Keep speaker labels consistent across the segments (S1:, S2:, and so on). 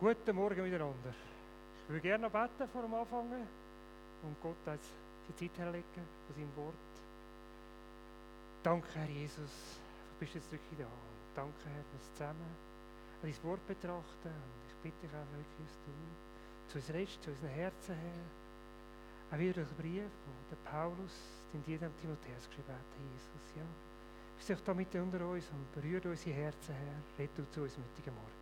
S1: Guten Morgen miteinander. Ich würde gerne noch beten vor dem Anfangen und Gott jetzt die Zeit herlegen von seinem Wort. Danke, Herr Jesus, du bist jetzt wirklich da. Danke, Herr, dass zusammen dein Wort betrachten. Und ich bitte dich auch wirklich, dass du zu uns redest, zu unseren Herzen, Herr. Auch wieder durch den Brief, der Paulus den jedem Timotheus geschrieben hat, Jesus. Ja. Bist du da mitten unter uns und berührt unsere Herzen, Herr. Red du zu uns heutigen Morgen.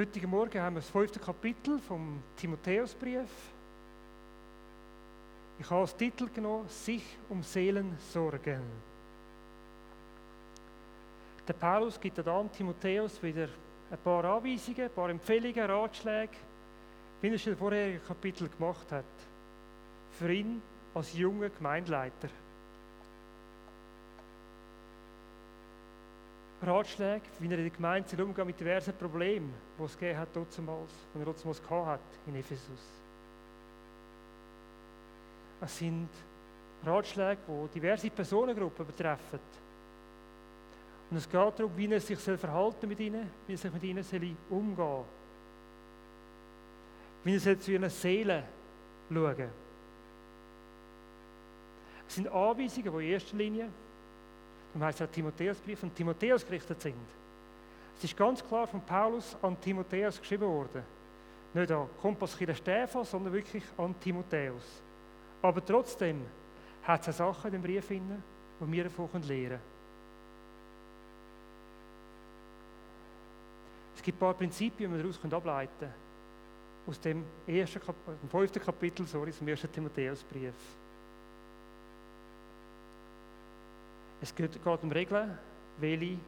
S1: Heute Morgen haben wir das fünfte Kapitel vom Timotheusbrief. Ich habe als Titel genommen, sich um Seelen sorgen. Der Paulus gibt dann Timotheus wieder ein paar Anweisungen, ein paar Empfehlungen, Ratschläge, wie er in den vorherigen Kapitel gemacht hat. Für ihn als junger Gemeindeleiter. Ratschläge, wie er in der Gemeinde umgeht mit diversen Problemen, die es gegeben hat, damals, die er damals hat in Ephesus. Es sind Ratschläge, die diverse Personengruppen betreffen. Und es geht darum, wie er sich verhalten mit ihnen, wie er sich mit ihnen soll umgehen Wie er zu ihren Seelen schauen soll. Es sind Anweisungen, die in erster Linie Darum heißt es Timotheusbrief und Timotheus gerichtet sind. Es ist ganz klar von Paulus an Timotheus geschrieben worden. Nicht an Kompasskirche Stephan, sondern wirklich an Timotheus. Aber trotzdem hat es Sachen in dem Brief, die wir davon lernen können. Es gibt ein paar Prinzipien, die wir daraus ableiten können. Aus dem, ersten, dem fünften Kapitel sorry, dem ersten Timotheusbrief. Es geht um Regeln, welche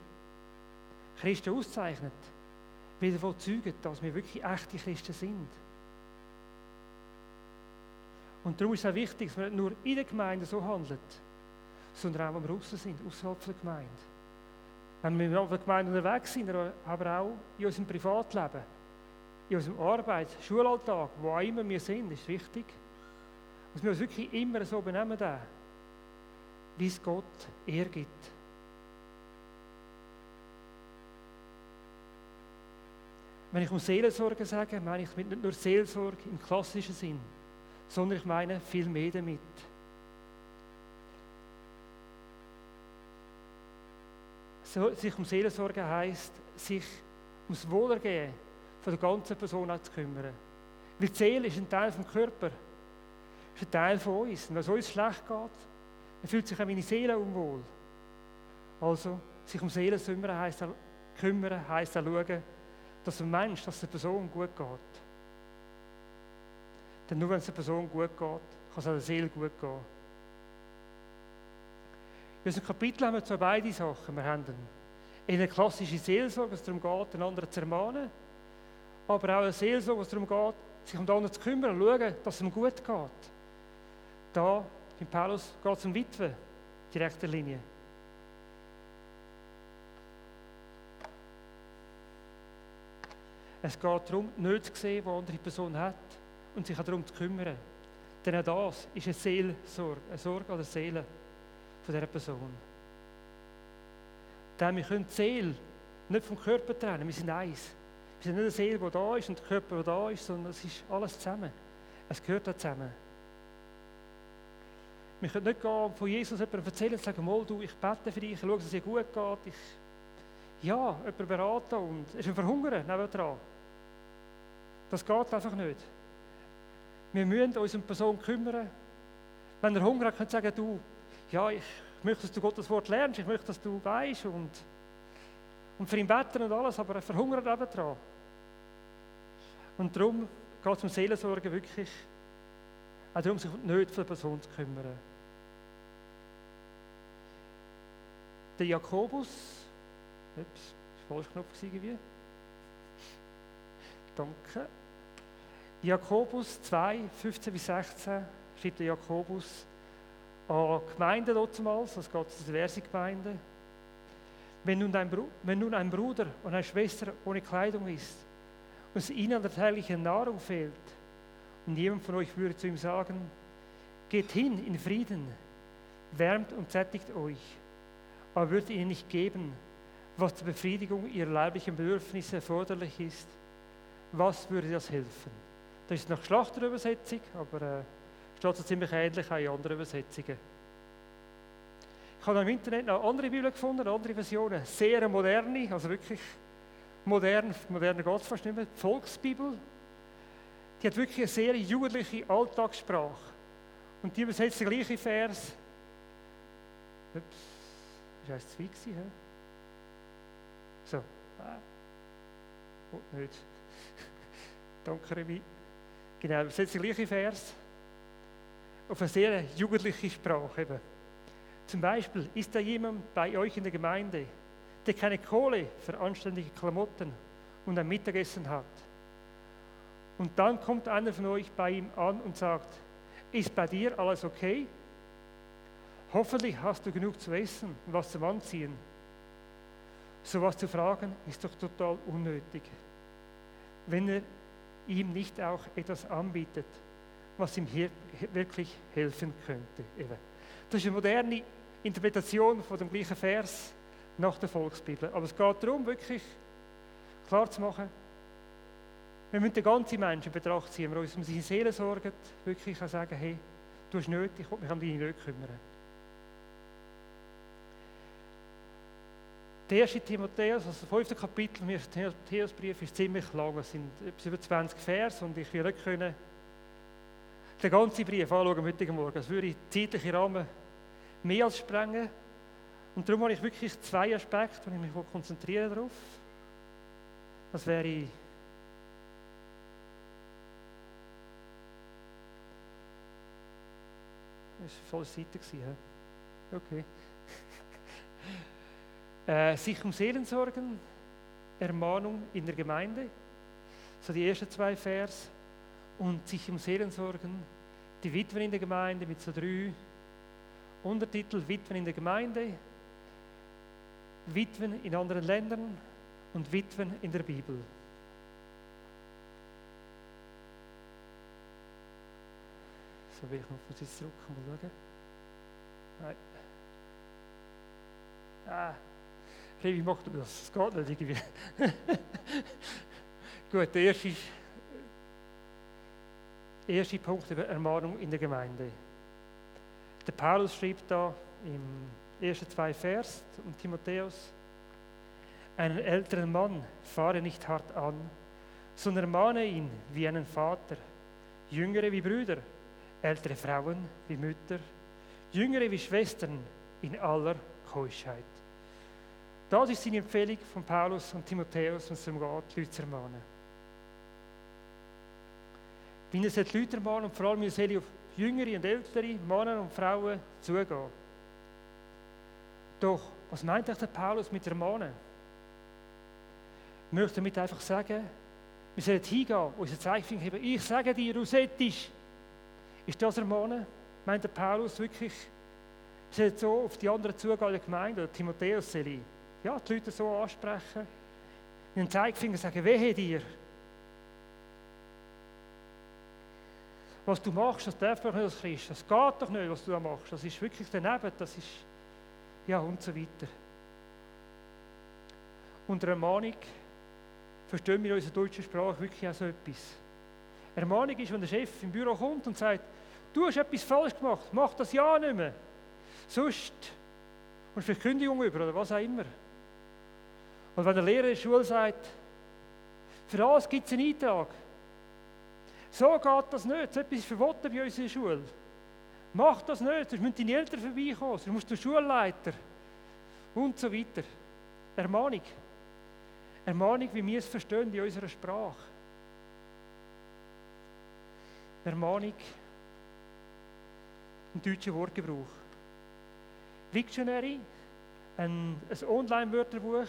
S1: Christen auszeichnet, wie davon zeugen, dass wir wirklich echte Christen sind. Und darum ist es auch wichtig, dass wir nicht nur in der Gemeinde so handeln, sondern auch, wenn wir draußen sind, außerhalb der Gemeinde. Wenn wir in der Gemeinde unterwegs sind, aber auch in unserem Privatleben, in unserem Arbeit, Schulalltag, wo auch immer wir sind, ist wichtig, dass wir uns wirklich immer so benehmen. Da wie es Gott ergibt. Wenn ich um Seelsorge sage, meine ich nicht nur Seelsorge im klassischen Sinn, sondern ich meine viel mehr damit. sich um Seelsorge heißt, sich ums Wohlergehen von der ganzen Person zu kümmern. Weil die Seele ist ein Teil vom Körper, ist ein Teil von uns. Und wenn es uns schlecht geht, er fühlt sich auch meine Seele unwohl. Also, sich um Seelen kümmern heisst, kümmern heisst auch schauen, dass ein Mensch, dass der Person gut geht. Denn nur wenn es der Person gut geht, kann es auch der Seele gut gehen. In unserem Kapitel haben wir zwar beide Sachen. Wir haben eine klassische Seelsorge, es darum geht, den anderen zu ermahnen, aber auch eine Seelsorge, es darum geht, sich um den anderen zu kümmern schauen, dass es ihm gut geht. Da bei Paulus geht es um Witwe, direkter Linie. Es geht darum, nicht zu sehen, was andere Person hat und sich darum zu kümmern. Denn auch das ist eine Seelsorge, eine Sorge an der Seele von dieser Person. Denn wir können die Seele nicht vom Körper trennen, wir sind eins. Wir sind nicht eine Seele, die da ist und der Körper, der da ist, sondern es ist alles zusammen. Es gehört da zusammen. Wir können nicht gehen, von Jesus jemandem erzählen und sagen, mal, du, ich bete für dich, ich schaue, dass es dir gut geht. Ich, ja, jemanden beraten und es ist ein Verhungern nebendran. Das geht einfach nicht. Wir müssen uns um die Person kümmern. Wenn er Hunger hat, könnt ihr sagen, du, ja, ich möchte, dass du Gottes Wort lernst, ich möchte, dass du weißt und, und für ihn beten und alles, aber er verhungert nebendran. Und darum geht es um Seelensorge wirklich, auch darum, sich nicht für die Person zu kümmern. Der Jakobus, ups, falsch Knopf irgendwie. Danke. Jakobus 2, 15 bis 16 schreibt der Jakobus an Gemeinden damals, es geht zu diverse Gemeinden. Wenn nun, ein wenn nun ein Bruder und eine Schwester ohne Kleidung ist und es ihnen an der täglichen Nahrung fehlt, und jemand von euch würde zu ihm sagen, geht hin in Frieden, wärmt und sättigt euch aber würde ihnen nicht geben, was zur Befriedigung ihrer leiblichen Bedürfnisse erforderlich ist, was würde das helfen? Das ist nach Schlachterübersetzung, aber äh, steht so ziemlich ähnlich auch in anderen Übersetzungen. Ich habe im Internet noch andere Bibeln gefunden, andere Versionen, sehr moderne, also wirklich modern, moderner geht es fast nicht mehr, die Volksbibel, die hat wirklich eine sehr jugendliche Alltagssprache. Und die übersetzt den gleichen Vers. Ups, ist das zwei gewesen, he? So. Ah. Oh, nicht. Danke, Remy. Genau, übersetzt den gleichen Vers auf eine sehr jugendliche Sprache eben. Zum Beispiel, ist da jemand bei euch in der Gemeinde, der keine Kohle für anständige Klamotten und ein Mittagessen hat? Und dann kommt einer von euch bei ihm an und sagt, ist bei dir alles okay? Hoffentlich hast du genug zu essen und was zum Anziehen. So was zu fragen ist doch total unnötig, wenn er ihm nicht auch etwas anbietet, was ihm hier wirklich helfen könnte. Das ist eine moderne Interpretation von dem gleichen Vers nach der Volksbibel. Aber es geht darum, wirklich klar zu machen, wir müssen den ganzen Menschen in Betracht ziehen, wir uns um seine Seele sorgen, wirklich sagen, hey, du hast nötig, ich will mich um deine Nöte kümmern. Der erste Timotheus, also das fünfte Kapitel im Timotheusbrief, ist ziemlich lang. Es sind etwas über 20 Vers und ich will nicht können den ganzen Brief anschauen am heutigen Morgen. Das würde zeitliche Rahmen mehr als sprengen. Und darum habe ich wirklich zwei Aspekte, wo ich mich konzentrieren darauf. Das wäre Das war voll Seite. Okay. äh, sich um Seelen sorgen, Ermahnung in der Gemeinde, so die ersten zwei Vers. Und sich um Seelen sorgen, die Witwen in der Gemeinde mit so drei Untertitel: Witwen in der Gemeinde, Witwen in anderen Ländern und Witwen in der Bibel. So will ich noch von zurück mal schauen. Nein. Ah. Hey, wie macht man das? Das geht nicht irgendwie. Gut, der erste, erste Punkt über Ermahnung in der Gemeinde. Der Paulus schreibt da im ersten zwei Vers um Timotheus, einen älteren Mann fahre nicht hart an, sondern ermahne ihn wie einen Vater, Jüngere wie Brüder, ältere Frauen wie Mütter, Jüngere wie Schwestern in aller Keuschheit. Das ist seine Empfehlung von Paulus und Timotheus, wenn es darum geht, Leute zu ermahnen. Wie er die Leute ermahnen und vor allem soll auf jüngere und ältere Männer und Frauen zugehen. Doch, was meint der Paulus mit ermahnen? Ich möchte damit einfach sagen, wir sollen hingehen, unser Zeichen haben. Ich sage dir, du solltest ist das ermahnen? Meint der Paulus wirklich, soll so auf die anderen zugehen in der Gemeinde, oder Timotheus soll ja, die Leute so ansprechen, in den Zeigefinger sagen, wehe dir. Was du machst, das darf doch nicht als Christ, das geht doch nicht, was du da machst, das ist wirklich daneben, das ist, ja, und so weiter. Unter Ermahnung verstehen wir in unserer deutschen Sprache wirklich auch so etwas. Ermahnung ist, wenn der Chef im Büro kommt und sagt, du hast etwas falsch gemacht, mach das ja nicht mehr. Sonst und für Kündigung über oder was auch immer. Und wenn der Lehrer in der Schule sagt, für das gibt es einen Eintrag. So geht das nicht. So etwas ist verboten bei uns in der Schule. Mach das nicht, sonst müssen deine Eltern vorbeikommen, sonst musst du Schulleiter und so weiter. Ermahnung. Ermahnung, wie wir es verstehen in unserer Sprache. Ermahnung im deutschen Wortgebrauch. Dictionary, ein, ein Online-Wörterbuch,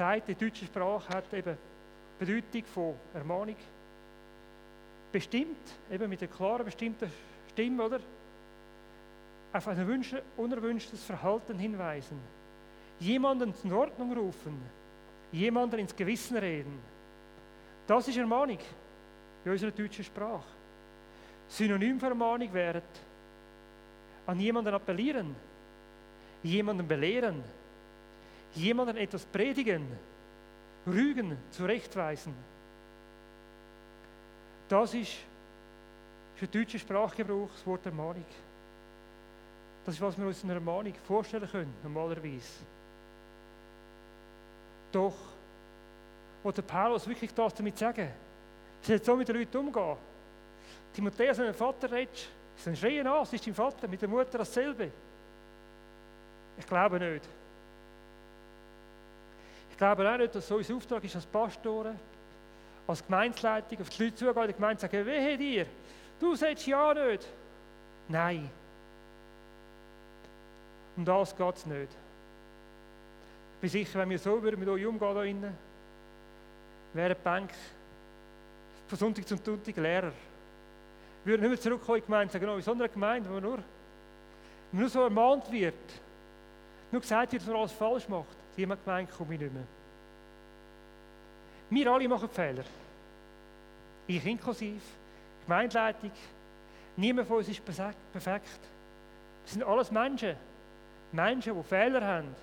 S1: sagt, die deutsche Sprache hat eben Bedeutung von Ermahnung. Bestimmt, eben mit einer klaren, bestimmten Stimme, oder? Auf ein unerwünschtes Verhalten hinweisen. Jemanden in Ordnung rufen. Jemanden ins Gewissen reden das ist Ermahnung in unserer deutschen Sprache. Synonym für Ermahnung wäre an jemanden appellieren, jemanden belehren, jemanden etwas predigen, rügen, zurechtweisen. Das ist für den deutschen Sprachgebrauch das Wort Ermahnung. Das ist, was wir uns in einer Ermahnung vorstellen können, normalerweise. Doch, was der Paulus wirklich das damit sagen, er soll so mit den Leuten umgehen. Timotheus, wenn du Vater redest, dann schreien an, es ist dein Vater, mit der Mutter dasselbe. Ich glaube nicht. Ich glaube auch nicht, dass so unser Auftrag ist als Pastoren, als Gemeinsleitung, auf die Leute zugehen, die Gemeinde sagen, wehe dir, du sagst ja nicht. Nein. Um das geht es nicht. Ich bin sicher, wenn wir so mit euch umgehen da innen, die Bänke von Sonntag zum Sonntag Lehrer. Wir würden nicht mehr zurückkommen in die Gemeinde sagen, oh, in so einer Gemeinde, wo nur, nur so ermahnt wird, nur gesagt wird, dass man alles falsch macht, gemeint, komme ich nicht mehr. Wir alle machen Fehler. Ich inklusiv, Gemeindeleitung, niemand von uns ist perfekt. Wir sind alles Menschen. Menschen, die Fehler haben.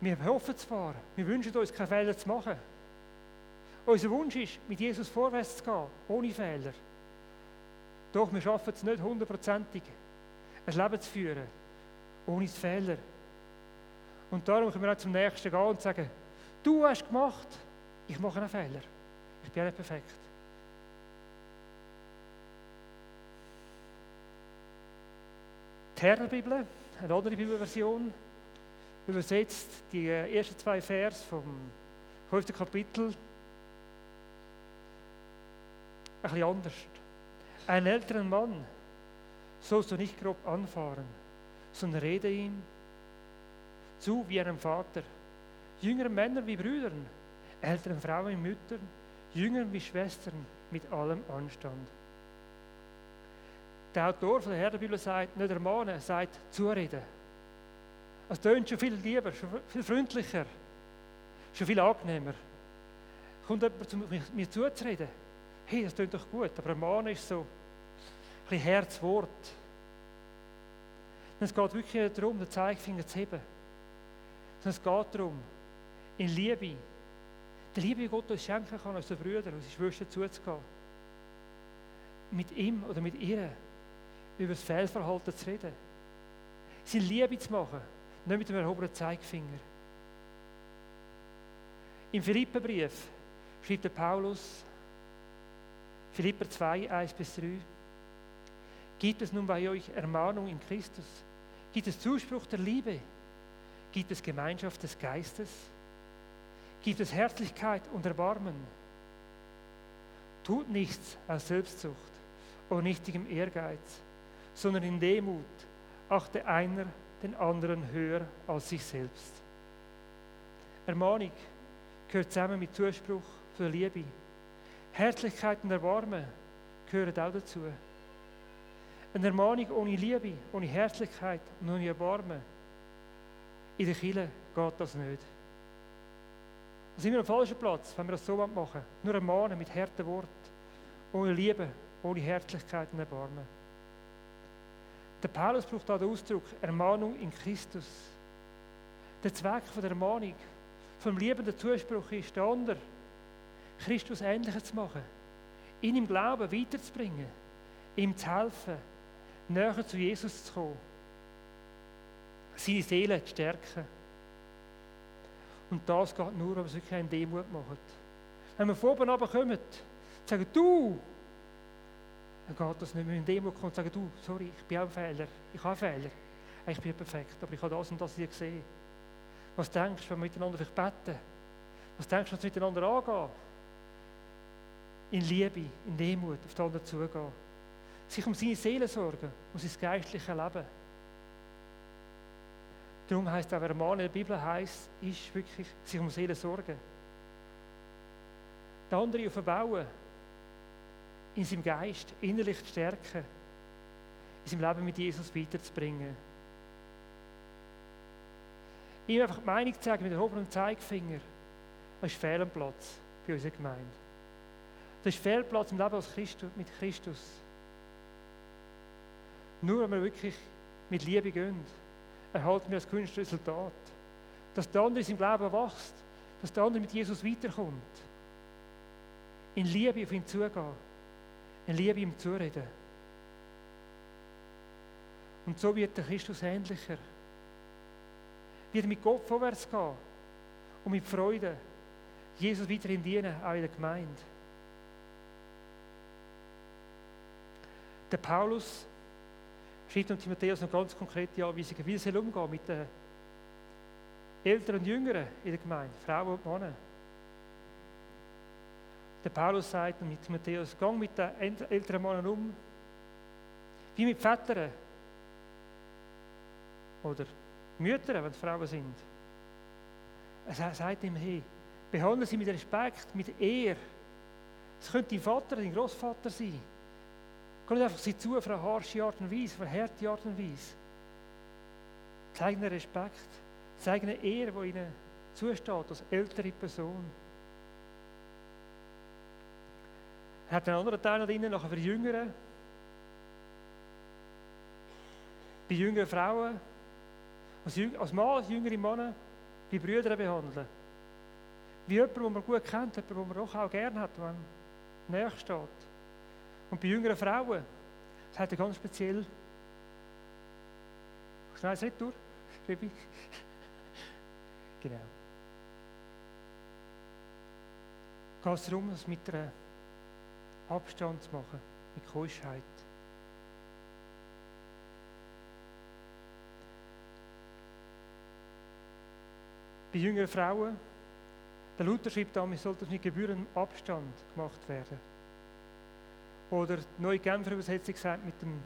S1: Wir hoffen zwar, wir wünschen uns, keine Fehler zu machen. Unser Wunsch ist, mit Jesus vorwärts zu gehen, ohne Fehler. Doch wir schaffen es nicht hundertprozentig, ein Leben zu führen, ohne Fehler. Und darum können wir auch zum Nächsten gehen und sagen, du hast gemacht, ich mache einen Fehler. Ich bin nicht perfekt. Die Herrenbibel, eine andere Bibelversion, übersetzt die ersten zwei Vers vom fünften Kapitel ein bisschen anders. Einen älteren Mann sollst du nicht grob anfahren, sondern rede ihm zu wie einem Vater. Jüngeren Männern wie Brüdern, älteren Frauen wie Müttern, Jüngern wie Schwestern mit allem Anstand. Der Autor von der Herrenbibel sagt, nicht ermahnen, sagt zureden. Es tönt schon viel lieber, schon viel freundlicher, schon viel angenehmer. Kommt jemand zu mir zuzureden? Hey, das tönt doch gut, aber ermahnen ist so ein bisschen Herzwort. Es geht wirklich darum, den Zeigefinger zu heben. es geht darum, in Liebe, die Liebe, Gott uns schenken kann, unseren Brüdern, unseren Schwestern zuzugehen. Mit ihm oder mit ihr über das Fehlverhalten zu reden. Sie Liebe zu machen, nicht mit dem erhobenen Zeigefinger. Im Philipperbrief schreibt der Paulus, Philipper 2, 1 bis 3, Gibt es nun bei euch Ermahnung in Christus? Gibt es Zuspruch der Liebe? Gibt es Gemeinschaft des Geistes? Gibt es Herzlichkeit und Erbarmen? Tut nichts aus Selbstsucht oder nichtigem Ehrgeiz, sondern in Demut achte einer den anderen höher als sich selbst. Ermahnung gehört zusammen mit Zuspruch für Liebe. Herzlichkeit und Erbarmen gehören auch dazu. Eine Ermahnung ohne Liebe, ohne Herzlichkeit und ohne Erbarmen. In der Kirche geht das nicht. Da sind wir am falschen Platz, wenn wir das so machen. Nur ermahnen mit harten Worten, ohne Liebe, ohne Herzlichkeit und Erbarmen. Der Paulus braucht da den Ausdruck Ermahnung in Christus. Der Zweck der Ermahnung, vom liebenden Zuspruch ist der andere, Christus ähnlicher zu machen, ihn im Glauben weiterzubringen, ihm zu helfen, näher zu Jesus zu kommen, seine Seele zu stärken. Und das geht nur, wenn wir es wirklich in Demut machen. Wenn wir von oben runterkommen, sagen, du, dann geht das nicht mehr in Demut kommen und sagen, du, sorry, ich bin auch ein Fehler, ich habe Fehler. Ich bin perfekt, aber ich habe das und das hier gesehen. Was denkst du, wenn wir miteinander vielleicht beten? Was denkst du, wenn wir miteinander angehen? In Liebe, in Demut auf den anderen zugehen. Sich um seine Seele sorgen, um sein geistliches Leben. Darum heißt auch, wer Ermahnen in der Bibel heißt, ist wirklich sich um Seele sorgen. Der andere verbauen, in seinem Geist innerlich zu stärken, in seinem Leben mit Jesus weiterzubringen. Ihm einfach die Meinung zu sagen mit erhobenem Zeigefinger, das ist fehl am Platz bei unserer Gemeinde. Das ist Fehlplatz im Leben als Christus, mit Christus. Nur wenn wir wirklich mit Liebe gehen, erhalten wir das gewünschte Resultat. Dass der andere in seinem Leben wächst, dass der andere mit Jesus weiterkommt. In Liebe auf ihn zugehen, in Liebe ihm zureden. Und so wird der Christus ähnlicher. Wird mit Gott vorwärts gehen und mit Freude Jesus weiterhin dienen, auch in der Gemeinde. Der Paulus schreibt an Timotheus noch ganz konkrete Anweisungen, wie er umgehen mit den Älteren und Jüngeren in der Gemeinde, Frauen und Männer. Der Paulus sagt mit Timotheus, gang mit den älteren Männern um, wie mit Vätern oder Müttern, wenn es Frauen sind. Er sagt ihm, hey, behandle sie mit Respekt, mit Ehr. Es könnte dein Vater, dein Großvater sein. Nicht einfach sie zu auf eine harsche Art und Weise, auf eine harte Art und Weise. Zeig ihnen Respekt, zeig ihnen Ehre, die ihnen zusteht als ältere Person. Er hat einen anderen Teil noch drin, nachher für die Jüngeren. Bei jüngeren Frauen, als, als Mann, als jüngere Männer, wie Brüder behandeln. Wie jemand, den man gut kennt, jemand, den man auch, auch gerne hat, wenn man näher steht. Und bei jüngeren Frauen, das hat er ganz speziell. Schnell es nicht durch, Rebi? genau. Geht es darum, das mit einer Abstand zu machen, mit Keuschheit. Bei jüngeren Frauen, der Luther schreibt damals, sollte das mit gebührendem Abstand gemacht werden. Oder die neue Genfer Übersetzung sagt mit dem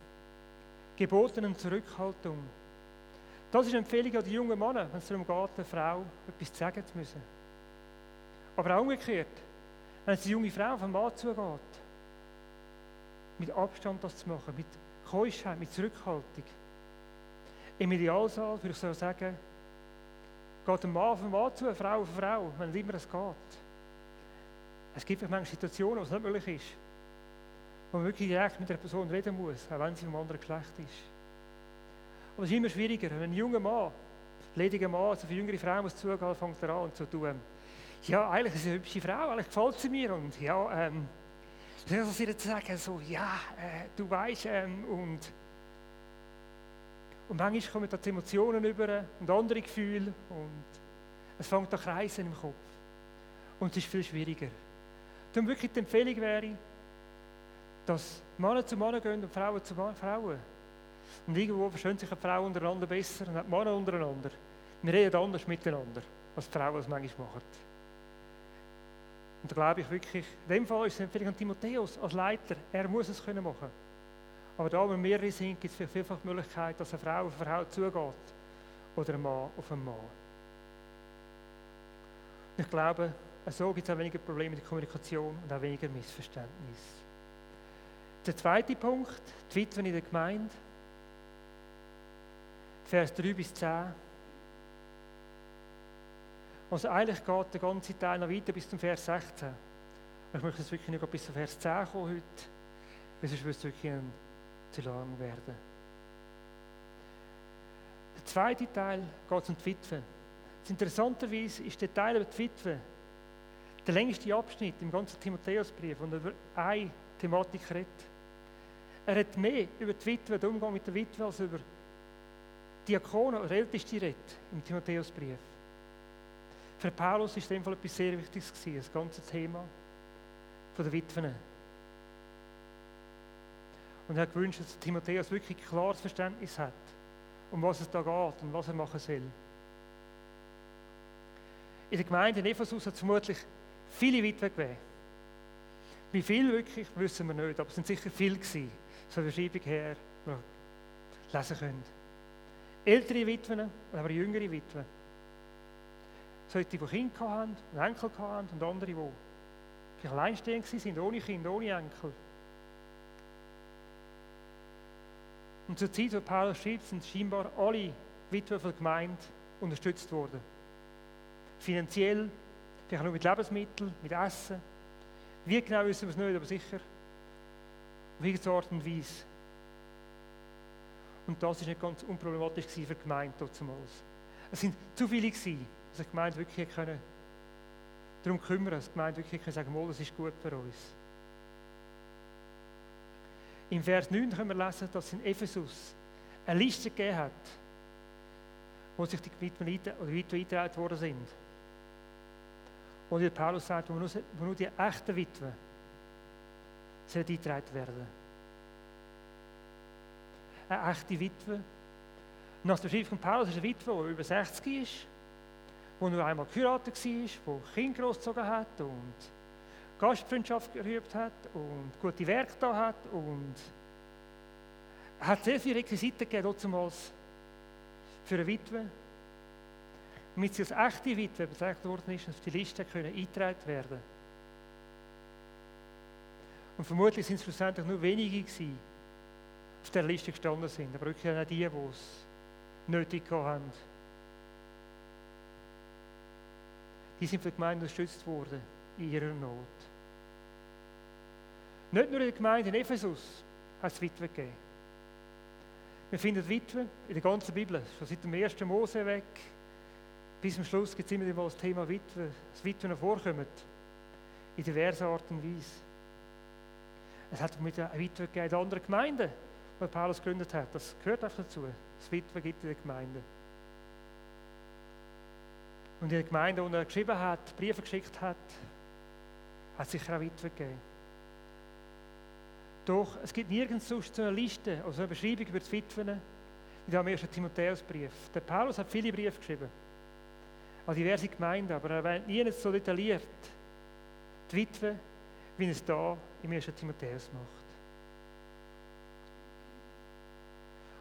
S1: gebotenen Zurückhaltung. Das ist eine Empfehlung an die jungen Männer, wenn es darum geht, einer Frau etwas zu sagen zu müssen. Aber auch umgekehrt, wenn es die junge Frau auf einen Mann zugeht, mit Abstand das zu machen, mit Keuschheit, mit Zurückhaltung. Im Idealsaal würde ich so sagen, geht ein Mann auf einen Mann zu, eine Frau auf eine Frau, wenn immer es geht. Es gibt manchmal Situationen, wo es nicht möglich ist wo man wirklich direkt mit der Person reden muss, auch wenn sie vom anderen Geschlecht ist. Aber es ist immer schwieriger, wenn ein junger Mann, lediger Mann, also für jüngere Frauen muss zugehen, fängt er an und zu tun. Ja, eigentlich ist sie eine hübsche Frau, eigentlich gefällt sie mir und ja, ähm, was soll ich jetzt sagen, so, ja, äh, du weißt, ähm, und und manchmal kommen da die Emotionen über und andere Gefühle und es fängt an kreisen im Kopf. Und es ist viel schwieriger. Darum wirklich die Empfehlung wäre, dass Männer zu Männern gehen und Frauen zu Frauen. Und irgendwo verstehen sich die Frauen untereinander besser und die Männer untereinander. Wir reden anders miteinander, als die Frauen es manchmal machen. Und da glaube ich wirklich, in dem Fall ist es vielleicht an Timotheus als Leiter, er muss es können machen. Aber da, wo mehrere sind, gibt es vielfach die Möglichkeit, dass eine Frau auf eine Frau zugeht oder ein Mann auf einen Mann. Und ich glaube, so gibt es auch weniger Probleme in der Kommunikation und auch weniger Missverständnisse. Der zweite Punkt, die Witwen in der Gemeinde. Vers 3 bis 10. Also eigentlich geht der ganze Teil noch weiter bis zum Vers 16. Ich möchte jetzt wirklich nicht bis zum Vers 10 kommen heute, weil sonst würde es wirklich zu lang werden. Der zweite Teil geht um die Witwen. Interessanterweise ist der Teil über die Witwen der längste Abschnitt im ganzen Timotheusbrief, wo er über eine Thematik redet. Er hat mehr über die Witwe, den Umgang mit der Witwe, als über Diakonen oder Älteste redet im Timotheusbrief. Für Paulus ist dem Fall etwas sehr Wichtiges gewesen, das ganze Thema von der Witwen. Und er hat gewünscht, dass Timotheus wirklich ein klares Verständnis hat, um was es da geht und was er machen soll. In der Gemeinde in Ephesus hat es vermutlich viele Witwen gegeben. Wie viel wirklich, wissen wir nicht, aber es sind sicher viele gewesen so eine Beschreibung her lesen können. Ältere Witwen, aber jüngere Witwen. Solche, die Kinder und Enkel hatten und andere, die vielleicht alleinstehend waren, ohne Kind, ohne Enkel. Und zur Zeit, wo Paulus schreibt, sind scheinbar alle Witwen von der Gemeinde unterstützt worden. Finanziell, vielleicht nur mit Lebensmitteln, mit Essen. Wie genau wissen wir es nicht, aber sicher Art und Weise. Und das war nicht ganz unproblematisch für die Gemeinde damals. Es sind zu viele gewesen, dass die Gemeinde wirklich darum kümmern, dass die Gemeinde wirklich sagen, das ist gut für uns. Im Vers 9 können wir lesen, dass in Ephesus eine Liste gegeben hat, wo sich die Witwen eingetragen worden sind. Und wie Paulus sagt, wo nur die echten Witwen sollen eingetragen werden. Eine echte Witwe. Nach der Schrift von Paulus ist eine Witwe, die über 60 ist, die nur einmal geheiratet war, die Kinder großgezogen hat und Gastfreundschaft gerübt hat und gute Werke da hat und hat sehr viele Requisiten gegeben, für eine Witwe, damit sie als echte Witwe bezeichnet worden ist und auf die Liste können eingetragen werden Und vermutlich sind es schlussendlich nur wenige gewesen, die auf der Liste gestanden sind, aber wirklich auch die, die es nötig haben. Die sind von der Gemeinde unterstützt worden in ihrer Not. Nicht nur in der Gemeinde in Ephesus hat es Witwe gegeben. Wir finden Witwe in der ganzen Bibel, schon seit dem ersten Mose weg. Bis zum Schluss gibt es immer wieder das Thema Witwe, dass Witwen vorkommen. In diversen Arten und Weise. Es hat mit einer Witwe gegeben in anderen Gemeinden, die Paulus gegründet hat. Das gehört einfach dazu. Das Witwe gibt in der Gemeinde. Und in der Gemeinde, wo er geschrieben hat, Briefe geschickt hat, hat es sicher auch Witwe gegeben. Doch es gibt nirgends sonst so eine Liste, also eine Beschreibung über die Witwen, wie im ersten Timotheusbrief. Der Paulus hat viele Briefe geschrieben, an diverse Gemeinden, aber er erwähnt nie so detailliert die Witwe, wie es da im ersten Timotheus macht.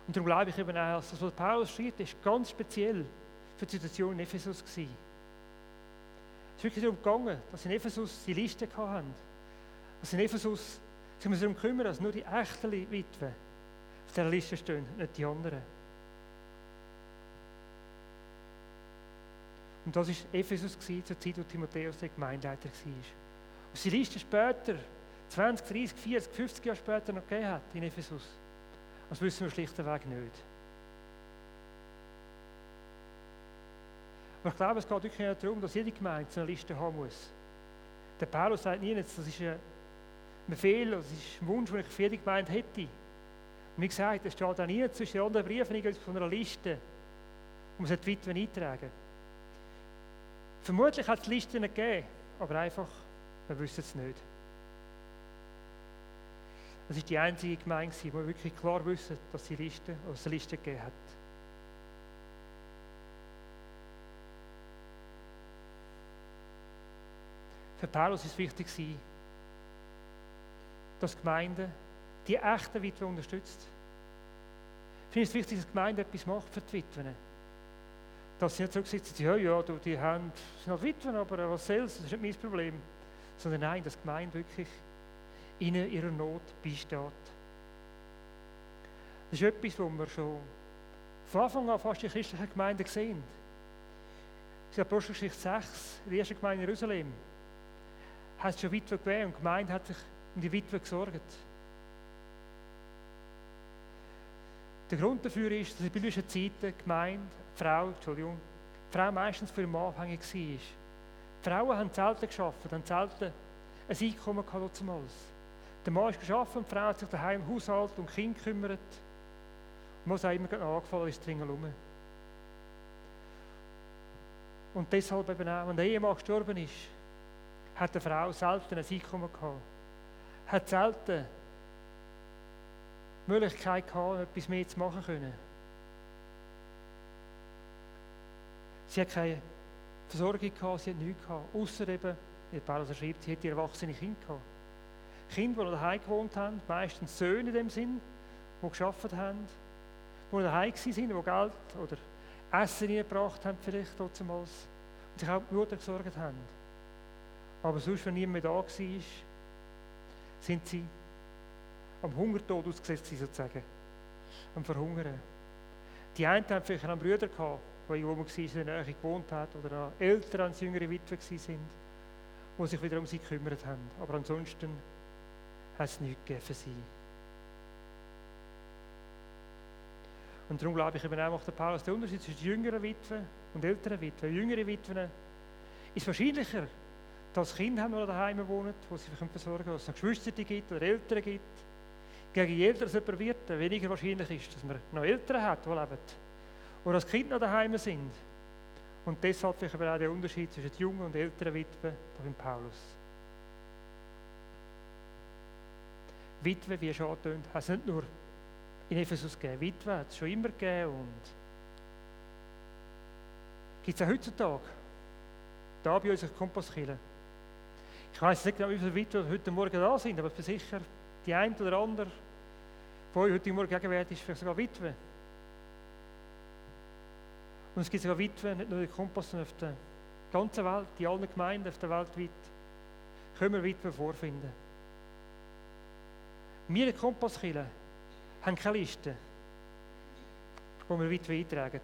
S1: Und darum glaube ich eben auch, dass das, was Paulus schreibt, ist ganz speziell für die Situation in Ephesus gewesen. Es ist wirklich darum gegangen, dass in Ephesus die Liste hatten. Dass in Ephesus müssen darum kümmern, dass nur die echten Witwen auf dieser Liste stehen, nicht die anderen. Und das war Ephesus zur Zeit, wo Timotheus der Gemeindeleiter war. Und die Liste später, 20, 30, 40, 50 Jahre später noch gegeben hat in Ephesus, das wissen wir schlichtweg nicht. Aber ich glaube, es geht wirklich darum, dass jede Gemeinde so eine Liste haben muss. Der Paulus sagt nie, das ist eine Befehl, das ist ein Wunsch, den ich für jede Gemeinde hätte. Und wie gesagt, es steht auch nie zwischen den anderen Briefen von einer Liste, um es die Witwen eintragen. Vermutlich hat es Listen gegeben, aber einfach, wir wissen es nicht. Das ist die einzige Gemeinde, die wirklich klar wissen, dass sie Liste, es eine Liste gegeben hat. Für Paulus ist es wichtig, dass die Gemeinde die echten Witwen unterstützt. Ich finde es wichtig, dass die Gemeinde etwas macht für die Witwen. Dass sie nicht so sitzen, ja, ja, die haben, sind halt Witwen, aber was soll's, das ist nicht mein Problem. Sondern nein, dass die Gemeinde wirklich ihnen ihrer Not beisteht. Das ist etwas, was wir schon von Anfang an fast in christlichen Gemeinden sehen. In Apostelgeschichte 6, in der ersten Gemeinde in Jerusalem, hat es schon Witwen gegeben und die Gemeinde hat sich um die Witwe gesorgt. Der Grund dafür ist, dass in biblischen Zeiten die Gemeinde, die Frau, Entschuldigung, die Frau meistens für den Mann abhängig war. Frauen haben Zelte geschaffen, haben Zelte ein Einkommen gehabt damals. Der Mann ist geschaffen die Frau hat sich daheim um Haushalt und Kind gekümmert. Und was auch immer angefallen ist, dringend um. Und deshalb eben auch, wenn der Ehemann gestorben ist, hat die Frau selten ein Einkommen gehabt hat selten die Möglichkeit gehabt, etwas mehr zu machen können. Sie hat keine Versorgung gehabt, sie hat nichts gehabt, außer eben, wie Paulus schreibt, sie hat erwachsene Kinder gehabt. Kinder, die daheim gewohnt haben, meistens Söhne in dem Sinn, die geschafft haben, die daheim waren, die Geld oder Essen gebracht haben, vielleicht damals, und sich auch die Mutter gesorgt haben. Aber sonst, wenn niemand da war, sind sie am Hungertod ausgesetzt, sozusagen. Am Verhungern. Die einen haben vielleicht einen Brüder gehabt, der irgendwo in der Nähe gewohnt hat, oder an Eltern als jüngere Witwe sind, die sich wieder um sie gekümmert haben. Aber ansonsten hat es nichts gegeben für sie. Und darum glaube ich eben auch, macht der Paulus den Unterschied zwischen jüngeren Witwen und älteren Witwen. Jüngere Witwen ist wahrscheinlicher, dass Kinder haben, die daheim wohnen, wo sie versorgen können, dass es Geschwister gibt oder Eltern gibt. Gegen je älter es jemand wird, weniger wahrscheinlich ist, dass man noch Eltern hat, die leben. Oder dass Kinder noch daheim sind. Und deshalb vielleicht aber auch der Unterschied zwischen jungen und älteren Witwen beim Paulus. Witwe, wie es angetönt, hat es nicht nur in Ephesus gegeben. Witwe hat es schon immer gegeben und gibt es auch heutzutage. Da bei unserer Kompasskille. Ich weiß nicht genau, wie viele Witwe heute Morgen da sind, aber sicher, die eine oder andere von euch heute Morgen gegenwärtig ist vielleicht sogar Witwe. Und es gibt sogar Witwen, nicht nur in Kompass, sondern auf der ganzen Welt, in allen Gemeinden auf der Welt weit, können wir Witwen vorfinden. Wir in Kompasskille haben keine Liste, wo wir Witwen eintragen.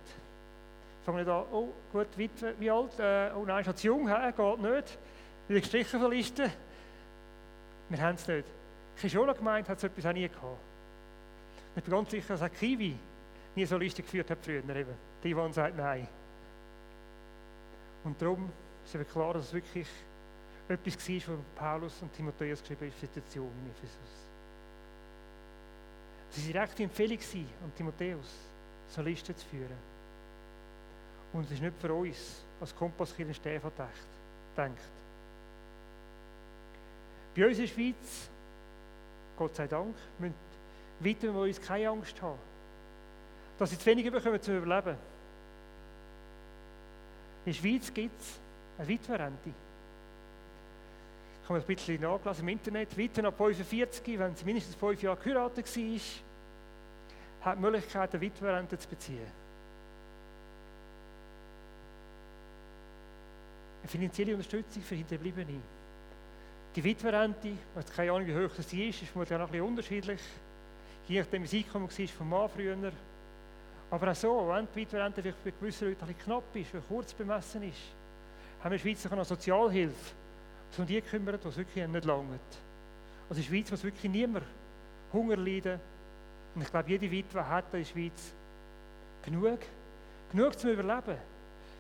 S1: Fangen wir an, oh gut, Witwe, wie alt? Äh, oh nein, ist zu jung, he? geht nicht. Wieder gestrichen von der Liste. Wir haben es nicht. Kishola gemeint hat es etwas auch nie gehabt. Ich bin ganz sicher, dass auch Kiwi nie so Liste geführt hat früher. Eben. Die Yvonne sagt nein. Und darum ist aber klar, dass es wirklich etwas war, was Paulus und Timotheus geschrieben haben, die Situation in Ephesus. Es war eine rechte Empfehlung an Timotheus, so eine Liste zu führen. Und es ist nicht für uns als Kompasskirche Stefan denkt. Bei uns in der Schweiz, Gott sei Dank, müssen wir uns keine Angst haben, dass sie zu wenig bekommen zum Überleben. In der Schweiz gibt es eine Witwerrente. Ich habe ein bisschen nachgelesen im Internet. Witwen ab 45, wenn sie mindestens fünf Jahre geheiratet war, hat die Möglichkeit, eine Witwerrente zu beziehen. Eine finanzielle Unterstützung für Hinterbliebene. Die Witwerrente, ich habe keine Ahnung, wie hoch sie ist, ist vermutlich auch ein bisschen unterschiedlich. Je nachdem, wie das Einkommen war vom Mann früher. Aber auch so, wenn die Witwerrente vielleicht bei gewissen Leuten ein knapp ist, weil kurz bemessen ist, haben wir in der Schweiz noch Sozialhilfe, die um die kümmert, die es wirklich nicht langt. Also in der Schweiz muss wirklich niemand Hunger leiden. Und ich glaube, jede Witwe hat in der Schweiz genug. Genug zum Überleben.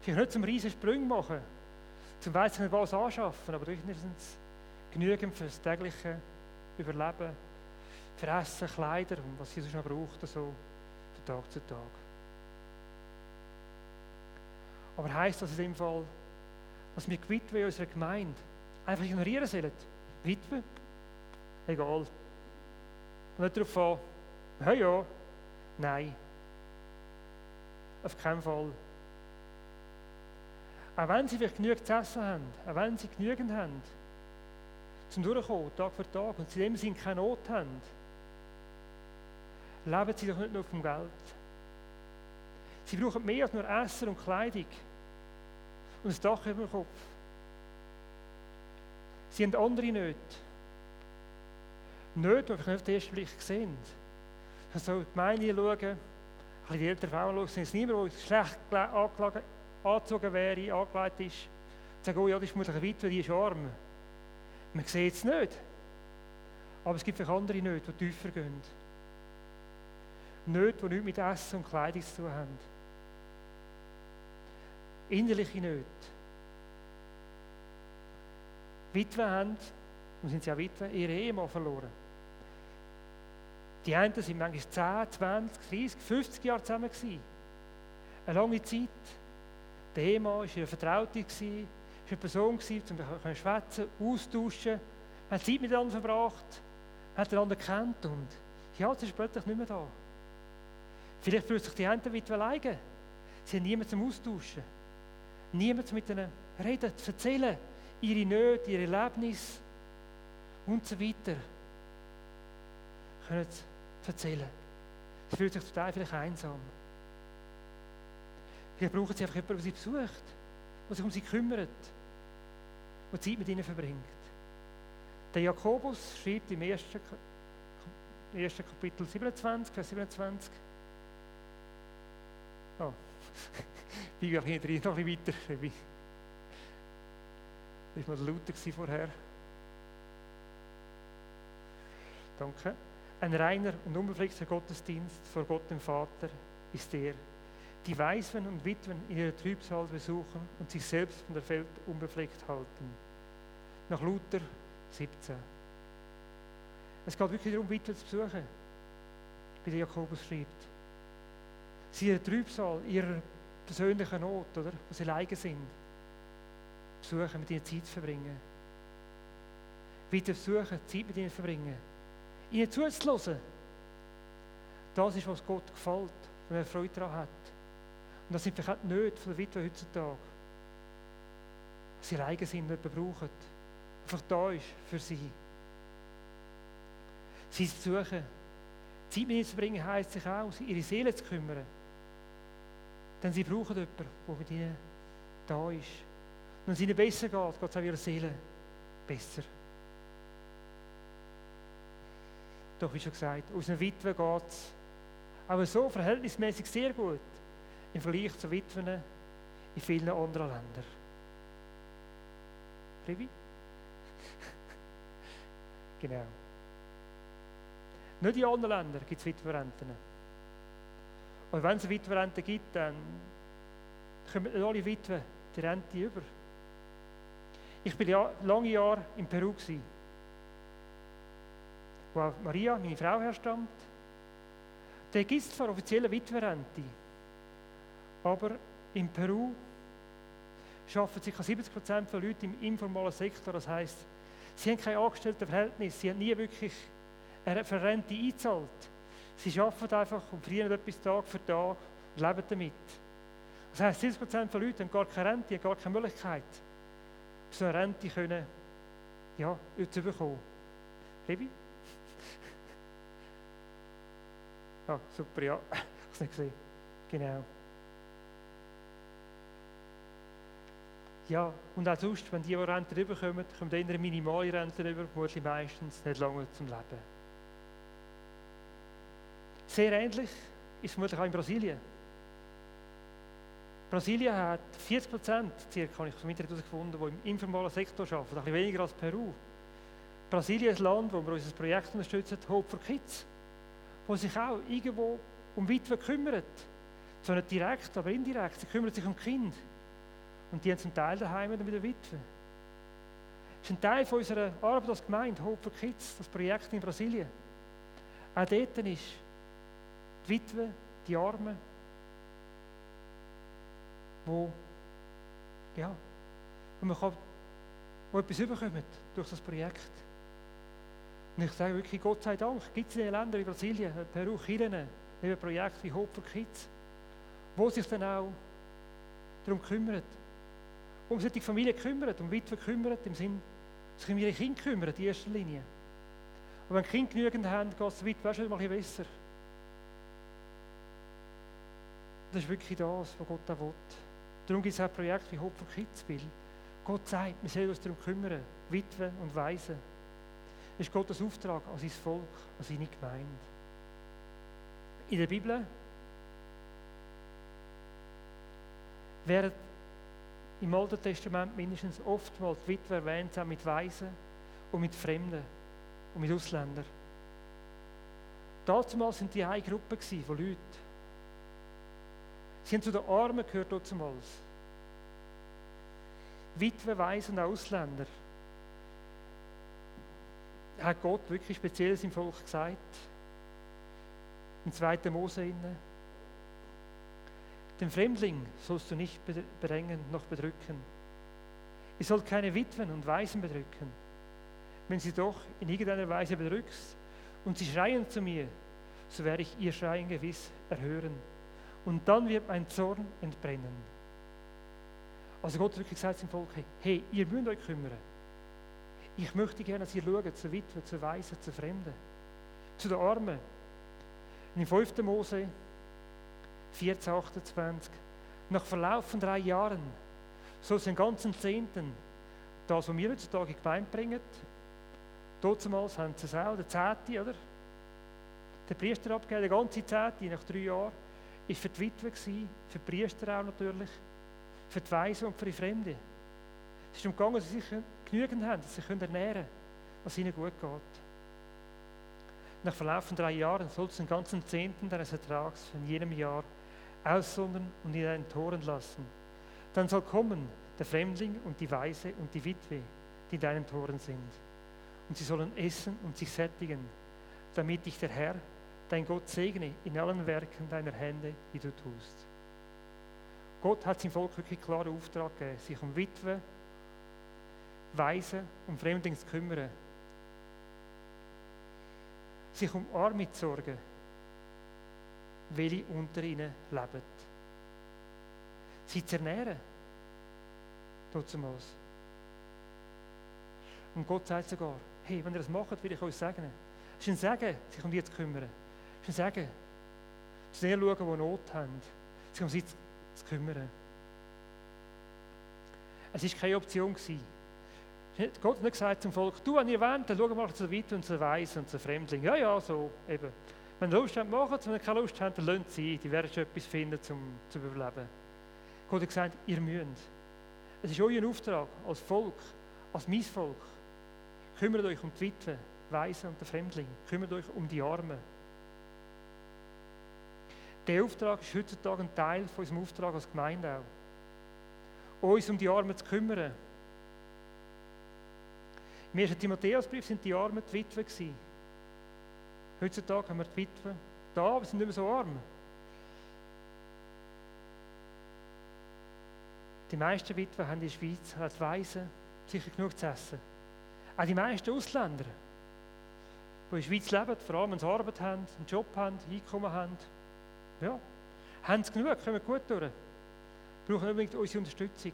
S1: Vielleicht nicht zum riesen Sprung machen, zum weiss nicht was anschaffen, aber wenigstens genügend für das tägliche Überleben, für Essen, Kleider und was Jesus noch braucht, so von Tag zu Tag. Aber heisst das in dem Fall, dass wir die Witwe in unserer Gemeinde einfach ignorieren sollen? Witwe? Egal. Nicht darauf an, ja, ja, nein. Auf keinen Fall. Auch wenn sie vielleicht genügend zu essen haben, auch wenn sie genügend haben, zum Durchkommen, Tag für Tag, und sie in dem Sinn keine Not haben, leben sie doch nicht nur vom Geld. Sie brauchen mehr als nur Essen und Kleidung und ein Dach über dem Kopf. Sie haben andere Nöte. Nöte, die wir nicht auf den ersten Blick sehen. Also die Gemeinde schauen, ein die älteren Frauen schauen, sind es niemand, der schlecht angezogen wäre, angelegt ist. Sagen, oh ja, das ist vermutlich eine Witwe, die ist arm. Man sieht es nicht. Aber es gibt vielleicht andere Nöte, die tiefer gehen. Nöte, die nichts mit Essen und Kleidung zu tun haben innerliche Nöte. Witwen haben, und sind sie auch Witwen, ihre Ehemann verloren. Die einen sind manchmal 10, 20, 30, 50 Jahre zusammen gewesen. Eine lange Zeit. Der Ehemann war eine Vertraute, war eine Person, um zu schwätzen, austauschen. Man hat Zeit miteinander verbracht, man hat einander kennt und ja, jetzt ist plötzlich nicht mehr da. Vielleicht fühlt sich die eine Witwe alleine. Sie haben niemanden zum Austauschen niemand mit ihnen reden, erzählen, ihre Nöte, ihre Erlebnisse und so weiter. Können erzählen. Sie fühlen sich total vielleicht einsam. Vielleicht brauchen sie einfach jemanden, der sie besucht, der sich um sie kümmert, der Zeit mit ihnen verbringt. Der Jakobus schreibt im ersten, ersten Kapitel 27, Vers 27. Oh. Ich gehe hinterher noch ein bisschen weiter. Das war mal lauter vorher. Danke. Ein reiner und unbefleckter Gottesdienst vor Gott dem Vater ist der, die Waisen und Witwen in ihrer Trübsal besuchen und sich selbst von der Welt unbefleckt halten. Nach Luther 17. Es geht wirklich darum, Witwen zu besuchen, wie der Jakobus schreibt. Sie ihre Trübsal, ihrer persönlichen Not, oder, wo sie alleine sind, besuchen, mit ihnen Zeit zu verbringen. Weiter besuchen, Zeit mit ihnen zu verbringen. Ihnen zuzulassen. Das ist, was Gott gefällt, wenn er Freude daran hat. Und das sind vielleicht nicht von der Witwe heutzutage. Dass sie alleine sind und jemanden brauchen. Einfach da ist für sie. Sie zu suchen. Zeit mit ihnen zu bringen, heisst sich auch, ihre Seele zu kümmern. Denn sie brauchen jemanden, der mit ihnen da ist. Und wenn es ihnen besser geht, geht es auch ihrer Seele besser. Doch wie schon gesagt, aus einer Witwe geht es aber so verhältnismäßig sehr gut im Vergleich zu Witwen in vielen anderen Ländern. Rivi? genau. Nicht in anderen Ländern gibt es Witwerrenten. Und wenn es eine Witwerrente gibt, dann kommen nicht alle Witwen die Rente über. Ich war ja lange Jahre in Peru, wo auch Maria, meine Frau, herstammt. Da gibt es zwar offizielle Witwerrente, aber in Peru arbeiten ca. 70 Prozent der Leute im informalen Sektor. Das heisst, sie haben kein Angestelltenverhältnis, sie haben nie wirklich eine Rente eingezahlt. Sie arbeiten einfach und verdienen etwas Tag für Tag und leben damit. Das heisst, 70 Prozent der Leute haben gar keine Rente, haben gar keine Möglichkeit, so eine Rente können, ja, zu bekommen. Rebi? Ja, super, ja. Ich habe es nicht gesehen. Genau. Ja, und auch sonst, wenn die, die Rente rüberkommen, kommen dann eine minimale Rente rüber, vermutlich meistens nicht lange zum Leben. Sehr ähnlich ist es vermutlich auch in Brasilien. Brasilien hat 40 Prozent, circa, habe ich vom Internet herausgefunden, die im informalen Sektor arbeiten, ein bisschen weniger als Peru. Brasilien ist ein Land, wo wir unser Projekt unterstützen, Hope for Kids, wo sich auch irgendwo um Witwen kümmert. Zwar nicht direkt, aber indirekt. Sie kümmern sich um Kinder. Und die haben zum Teil daheim wieder mit der Witwe. Das ist ein Teil von unserer Arbeit als Gemeinde, Hope for Kids, das Projekt in Brasilien. Auch dort ist die Witwe, die Armen, wo, ja, wo man kann, wo etwas überkommt durch das Projekt. Und ich sage wirklich, Gott sei Dank, gibt es in den Ländern wie Brasilien, Peru, Kirchen, neben Projekten wie Hope for Kids, wo sich dann auch darum kümmert, um die Familie kümmert, um Witwe kümmert, im Sinn, sich um ihre Kinder kümmert, in erster Linie. Und wenn die Kinder genügend haben, geht es der Witwe schon mal ein bisschen besser. Das ist wirklich das, was Gott auch will. Darum gibt es auch Projekte wie Hope for weil Gott sagt, wir sollen uns darum kümmern, Witwen und Waisen. Das ist Gottes Auftrag an sein Volk, an seine Gemeinde. In der Bibel werden im Alten Testament mindestens oftmals die Witwe erwähnt, auch mit Waisen und mit Fremden und mit Ausländern. Damals sind die eine Gruppe von Leuten, Sie haben zu den Armen gehört damals. Witwe, Waisen und Ausländer. Hat Gott wirklich speziell im Volk gesagt? Im 2. Mose inne. Den Fremdling sollst du nicht bedrängen noch bedrücken. Ihr sollt keine Witwen und Waisen bedrücken. Wenn sie doch in irgendeiner Weise bedrückst und sie schreien zu mir, so werde ich ihr Schreien gewiss erhören und dann wird mein Zorn entbrennen. Also Gott wirklich gesagt zum Volk, hey, ihr müsst euch kümmern. Ich möchte gerne, dass ihr schaut, zu Witwen, zu Weisen, zu Fremden, zu den Armen. Und im 5. Mose 14, 28, nach Verlauf von drei Jahren, so den ganzen Zehnten, das, was wir heutzutage in die Gemeinde bringen, damals haben sie es auch, der Zehnte, oder? Der Priester abgegeben, der ganze Zehnte, nach drei Jahren war für die Witwe, für die Priester auch natürlich, für die Weisen und für die Fremden. Es ist darum gegangen, dass sie sich genügend haben, dass sie sich ernähren können, was ihnen gut geht. Nach Verlauf von drei Jahren soll es den ganzen Zehnten deines Ertrags von jenem Jahr aussondern und in deinen Toren lassen. Dann soll kommen der Fremdling und die Weise und die Witwe, die in deinen Toren sind. Und sie sollen essen und sich sättigen, damit dich der Herr, dein Gott, segne in allen Werken deiner Hände, die du tust. Gott hat seinem Volk wirklich klaren Auftrag gegeben, sich um Witwe, Weise und Fremdlinge zu kümmern. Sich um Arme zu sorgen, welche unter ihnen leben. Sie zu ernähren. Trotzdemals. Und Gott sagt sogar, hey, wenn ihr das macht, will ich euch sagen. Es ist ein Segen, sich um die zu kümmern. Ein Segen, zu denen schauen, die Not haben, sich um sie zu zu kümmern. Es war keine Option. Gott hat nicht gesagt zum Volk, du, wenn ihr wollt, dann schau mal zur Witwe und zur Weise und zur Fremdling. Ja, ja, so eben. Wenn ihr Lust habt, macht es. Wenn ihr keine Lust habt, dann lasst sie Die werden schon etwas finden, um zu überleben. Gott hat gesagt, ihr müsst. Es ist euer Auftrag als Volk, als mein Volk. Kümmert euch um die Witwe, Weise und den Fremdling. Kümmert euch um die Armen. Der Auftrag ist heutzutage ein Teil von unserem Auftrag als Gemeinde auch. Uns um die Armen zu kümmern. Im ersten Timotheusbrief sind die Armen die gewesen. Heutzutage haben wir die Witwen da, wir sind nicht mehr so arm. Die meisten Witwen haben in der Schweiz als Waisen sicher genug zu essen. Auch die meisten Ausländer, die in der Schweiz leben, vor allem wenn sie Arbeit haben, einen Job haben, Einkommen haben, ja, haben sie genug, kommen gut durch. Brauchen unbedingt unsere Unterstützung.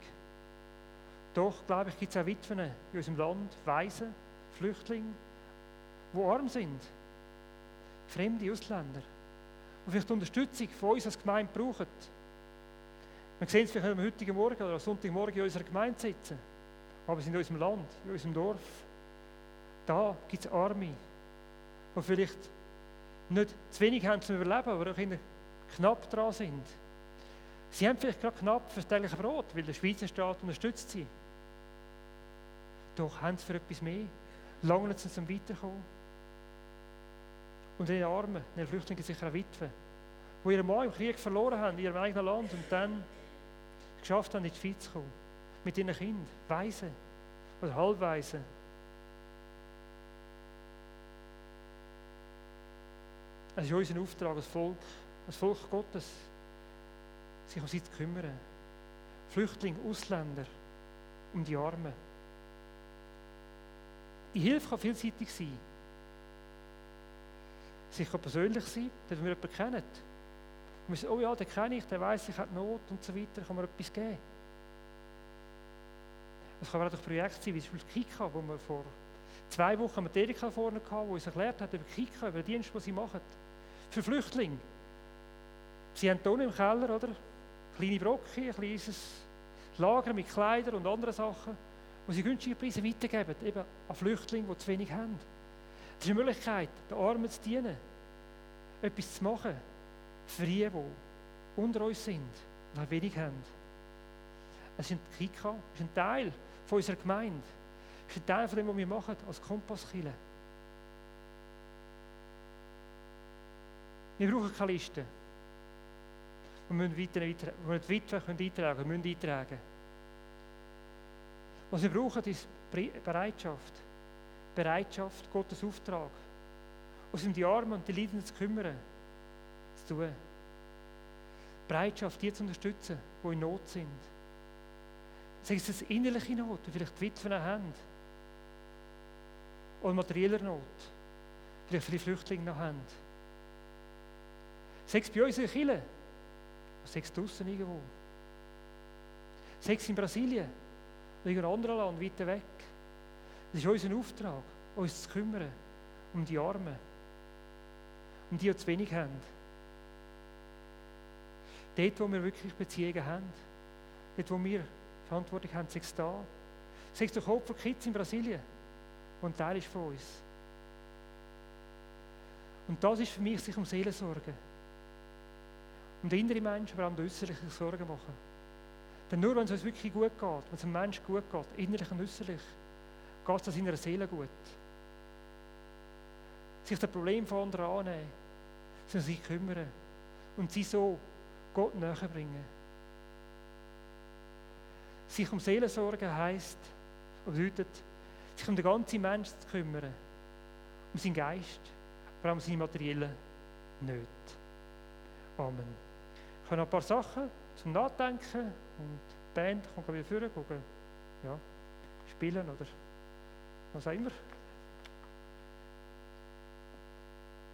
S1: Doch, glaube ich, gibt es auch Witwen in unserem Land, Waisen, Flüchtlinge, die arm sind. Fremde Ausländer, die vielleicht Unterstützung von uns als Gemeinde brauchen. Wir sehen es vielleicht am heutigen Morgen oder am Sonntagmorgen in unserer Gemeinde sitzen. Aber wir sind in unserem Land, in unserem Dorf. Da gibt es Arme, die vielleicht nicht zu wenig haben zum Überleben, aber auch in der knapp dran sind. Sie haben vielleicht gerade knapp für das tägliche Brot, weil der Schweizer Staat unterstützt sie. Doch haben sie für etwas mehr, langen sie zum Weiterkommen. Und in den Armen, in den Flüchtlingen sicher auch Witwen, die ihren Mann im Krieg verloren haben, in ihrem eigenen Land und dann geschafft haben, in die Schweiz zu kommen. Mit ihren Kindern, Weise oder Halbweise. Es ist unser Auftrag als Volk, als Volk Gottes, sich um sie zu kümmern. Flüchtlinge, Ausländer, um die Armen. Die Hilfe kann vielseitig sein. Sie kann persönlich sein, dass wir jemanden kennen. Und wir sagen, oh ja, den kenne ich, der weiß, ich habe Not und so weiter, kann mir etwas geben. Es kann auch durch Projekte sein, wie zum Beispiel Kika, wo wir vor zwei Wochen mit Erika vorne hatten, die uns erklärt hat über Kika, über den Dienst, den sie machen. Für Flüchtlinge. Sie haben hier im Keller, oder? Kleine Brocken, ein kleines Lager mit Kleidern und anderen Sachen, wo sie günstige Preise weitergeben, eben an Flüchtlinge, die zu wenig haben. Das ist eine Möglichkeit, den Armen zu dienen, etwas zu machen für die, die unter uns sind und wenig haben. Es ist ein Kika, es ist ein Teil von unserer Gemeinde. Es ist ein Teil von dem, was wir machen als Kompasskille. Wir brauchen keine Liste. Wir müssen weiter, weiter, die Witwe können eintragen müssen eintragen. Was wir brauchen, ist Bereitschaft. Bereitschaft, Gottes Auftrag. Uns um die Armen und die Leidenden zu kümmern, zu tun. Bereitschaft, die zu unterstützen, die in Not sind. Sei es eine innerliche Not, die vielleicht die Witwen haben. Oder materieller Not, vielleicht viele Flüchtlinge noch haben. Sei es bei uns in Kirche, sei es draußen irgendwo. Sei es in Brasilien in einem anderen Land, weiter weg. Das ist unser Auftrag, uns zu kümmern um die Armen, um die, die zu wenig haben. Dort, wo wir wirklich Beziehungen haben, dort, wo wir Verantwortung haben, sei es da. Sei es der Kopf von Kids in Brasilien, der ein Teil ist von uns. Und das ist für mich, sich um Seelensorge. Um den inneren Menschen, aber auch um den äußerlichen Sorgen machen. Denn nur wenn es uns wirklich gut geht, wenn es einem Menschen gut geht, innerlich und äußerlich, geht es seiner Seele gut. Sich das Problem von anderen annehmen, sich kümmern und sie so Gott näher bringen. Sich um Seelensorge heisst, bedeutet, sich um den ganzen Menschen zu kümmern, um seinen Geist, vor allem um seine materiellen Nöte. Amen. Ich habe noch ein paar Sachen zum Nachdenken und die Band kann wieder vorne ja, spielen oder was auch immer.